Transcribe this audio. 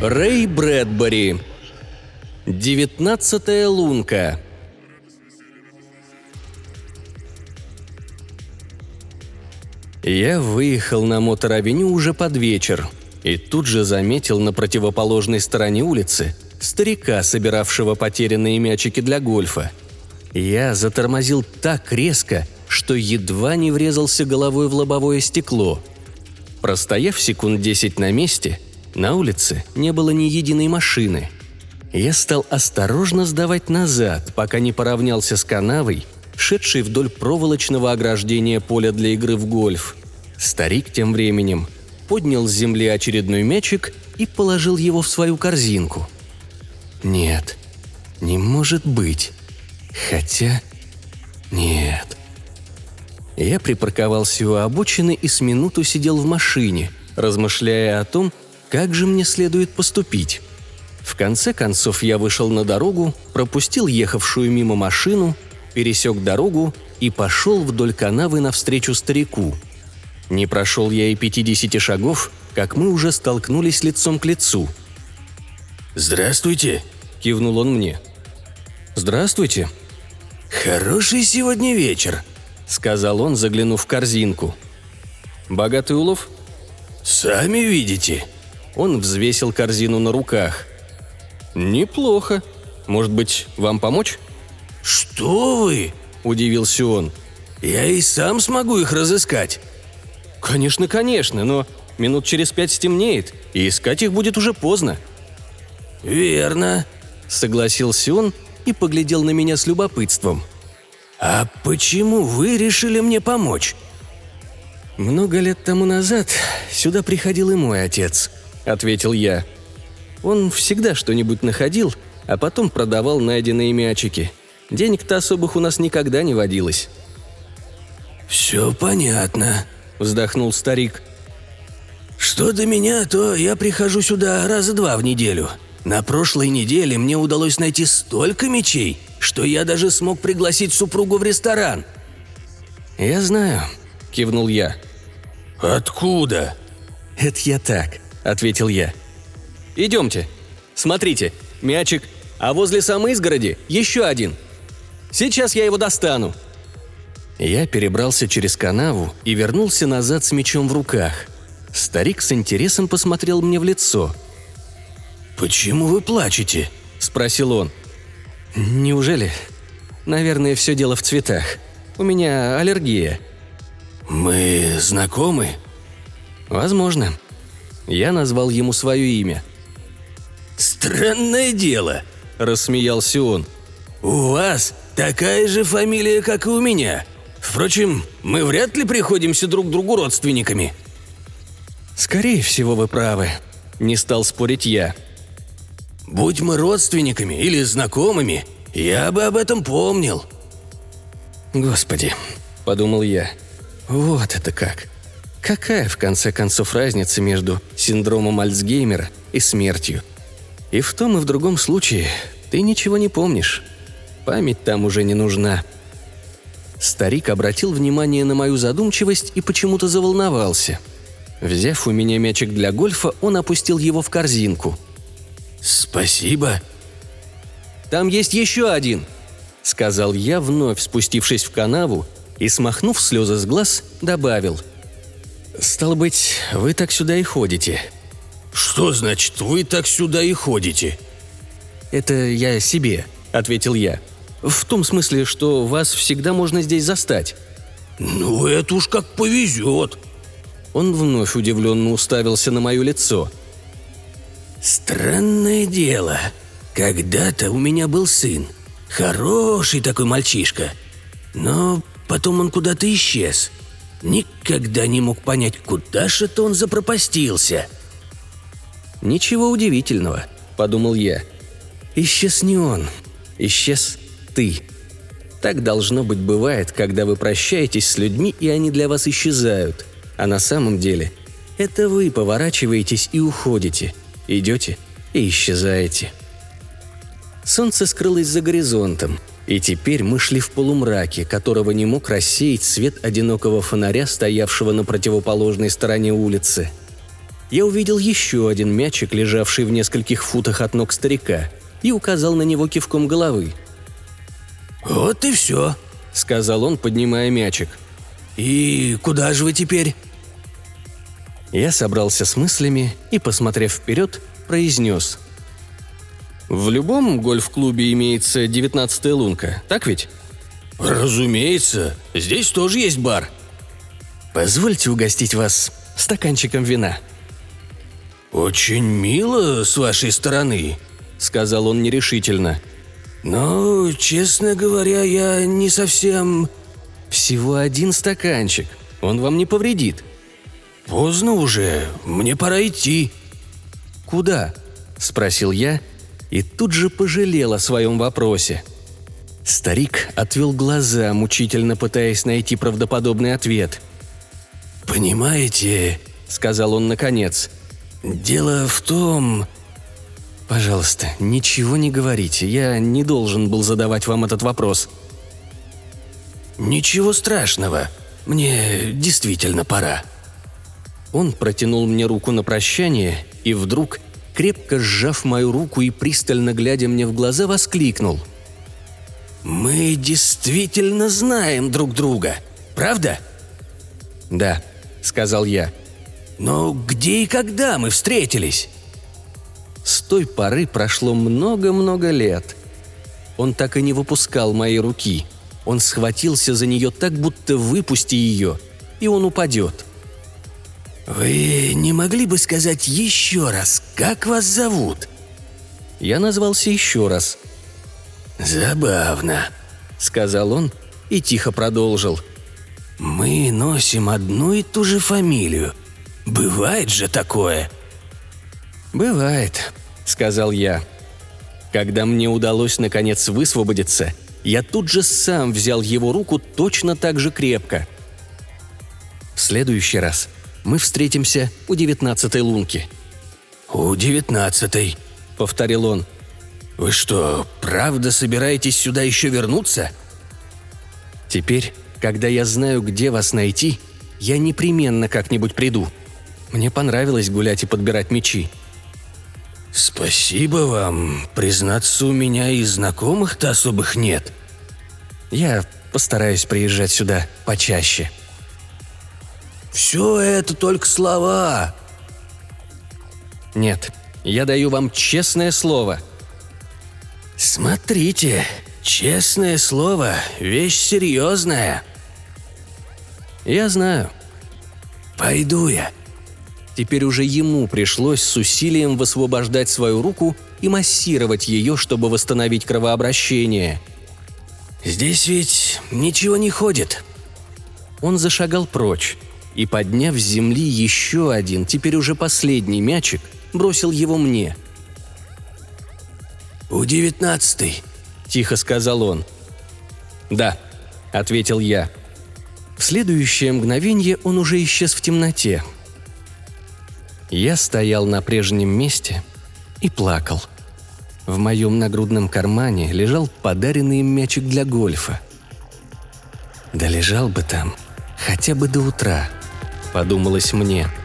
Рэй Брэдбери. Девятнадцатая лунка. Я выехал на мотор-авеню уже под вечер и тут же заметил на противоположной стороне улицы старика, собиравшего потерянные мячики для гольфа. Я затормозил так резко, что едва не врезался головой в лобовое стекло. Простояв секунд десять на месте, на улице не было ни единой машины. Я стал осторожно сдавать назад, пока не поравнялся с канавой, шедшей вдоль проволочного ограждения поля для игры в гольф. Старик тем временем поднял с земли очередной мячик и положил его в свою корзинку. Нет, не может быть. Хотя... Нет. Я припарковался у обочины и с минуту сидел в машине, размышляя о том, как же мне следует поступить? В конце концов я вышел на дорогу, пропустил ехавшую мимо машину, пересек дорогу и пошел вдоль канавы навстречу старику. Не прошел я и 50 шагов, как мы уже столкнулись лицом к лицу. «Здравствуйте!» – кивнул он мне. «Здравствуйте!» «Хороший сегодня вечер», – сказал он, заглянув в корзинку. «Богатый улов?» «Сами видите», он взвесил корзину на руках. «Неплохо. Может быть, вам помочь?» «Что вы?» – удивился он. «Я и сам смогу их разыскать». «Конечно, конечно, но минут через пять стемнеет, и искать их будет уже поздно». «Верно», – согласился он и поглядел на меня с любопытством. «А почему вы решили мне помочь?» Много лет тому назад сюда приходил и мой отец –— ответил я. Он всегда что-нибудь находил, а потом продавал найденные мячики. Денег-то особых у нас никогда не водилось. «Все понятно», — вздохнул старик. «Что до меня, то я прихожу сюда раза два в неделю. На прошлой неделе мне удалось найти столько мечей, что я даже смог пригласить супругу в ресторан». «Я знаю», — кивнул я. «Откуда?» «Это я так. – ответил я. «Идемте. Смотрите, мячик, а возле самой изгороди еще один. Сейчас я его достану». Я перебрался через канаву и вернулся назад с мечом в руках. Старик с интересом посмотрел мне в лицо. «Почему вы плачете?» – спросил он. «Неужели? Наверное, все дело в цветах. У меня аллергия». «Мы знакомы?» «Возможно. Я назвал ему свое имя. «Странное дело», – рассмеялся он. «У вас такая же фамилия, как и у меня. Впрочем, мы вряд ли приходимся друг другу родственниками». «Скорее всего, вы правы», – не стал спорить я. «Будь мы родственниками или знакомыми, я бы об этом помнил». «Господи», – подумал я, – «вот это как. Какая, в конце концов, разница между синдромом Альцгеймера и смертью? И в том и в другом случае ты ничего не помнишь. Память там уже не нужна. Старик обратил внимание на мою задумчивость и почему-то заволновался. Взяв у меня мячик для гольфа, он опустил его в корзинку. «Спасибо». «Там есть еще один», — сказал я, вновь спустившись в канаву и, смахнув слезы с глаз, добавил — «Стало быть, вы так сюда и ходите». «Что значит, вы так сюда и ходите?» «Это я себе», — ответил я. «В том смысле, что вас всегда можно здесь застать». «Ну, это уж как повезет». Он вновь удивленно уставился на мое лицо. «Странное дело. Когда-то у меня был сын. Хороший такой мальчишка. Но потом он куда-то исчез. Никогда не мог понять, куда же это он запропастился. «Ничего удивительного», — подумал я. «Исчез не он, исчез ты. Так должно быть бывает, когда вы прощаетесь с людьми, и они для вас исчезают. А на самом деле Это вы поворачиваетесь и уходите, идете и исчезаете. Солнце скрылось за горизонтом, и теперь мы шли в полумраке, которого не мог рассеять свет одинокого фонаря, стоявшего на противоположной стороне улицы. Я увидел еще один мячик, лежавший в нескольких футах от ног старика, и указал на него кивком головы. «Вот и все», — сказал он, поднимая мячик. «И куда же вы теперь?» Я собрался с мыслями и, посмотрев вперед, произнес. «В любом гольф-клубе имеется девятнадцатая лунка, так ведь?» «Разумеется. Здесь тоже есть бар». «Позвольте угостить вас стаканчиком вина». «Очень мило с вашей стороны», — сказал он нерешительно. «Но, честно говоря, я не совсем...» «Всего один стаканчик. Он вам не повредит», «Поздно уже, мне пора идти». «Куда?» – спросил я и тут же пожалел о своем вопросе. Старик отвел глаза, мучительно пытаясь найти правдоподобный ответ. «Понимаете», – сказал он наконец, – «дело в том...» «Пожалуйста, ничего не говорите, я не должен был задавать вам этот вопрос». «Ничего страшного, мне действительно пора», он протянул мне руку на прощание и вдруг, крепко сжав мою руку и пристально глядя мне в глаза, воскликнул. «Мы действительно знаем друг друга, правда?» «Да», — сказал я. «Но где и когда мы встретились?» С той поры прошло много-много лет. Он так и не выпускал моей руки. Он схватился за нее так, будто выпусти ее, и он упадет. «Вы не могли бы сказать еще раз, как вас зовут?» Я назвался еще раз. «Забавно», — сказал он и тихо продолжил. «Мы носим одну и ту же фамилию. Бывает же такое?» «Бывает», — сказал я. Когда мне удалось наконец высвободиться, я тут же сам взял его руку точно так же крепко. В следующий раз мы встретимся у девятнадцатой лунки». «У девятнадцатой», — повторил он. «Вы что, правда собираетесь сюда еще вернуться?» «Теперь, когда я знаю, где вас найти, я непременно как-нибудь приду. Мне понравилось гулять и подбирать мечи». «Спасибо вам. Признаться, у меня и знакомых-то особых нет». «Я постараюсь приезжать сюда почаще», все это только слова. Нет, я даю вам честное слово. Смотрите, честное слово – вещь серьезная. Я знаю. Пойду я. Теперь уже ему пришлось с усилием высвобождать свою руку и массировать ее, чтобы восстановить кровообращение. «Здесь ведь ничего не ходит». Он зашагал прочь, и, подняв с земли еще один, теперь уже последний мячик, бросил его мне. «У девятнадцатый», — тихо сказал он. «Да», — ответил я. В следующее мгновение он уже исчез в темноте. Я стоял на прежнем месте и плакал. В моем нагрудном кармане лежал подаренный им мячик для гольфа. Да лежал бы там хотя бы до утра – подумалось мне –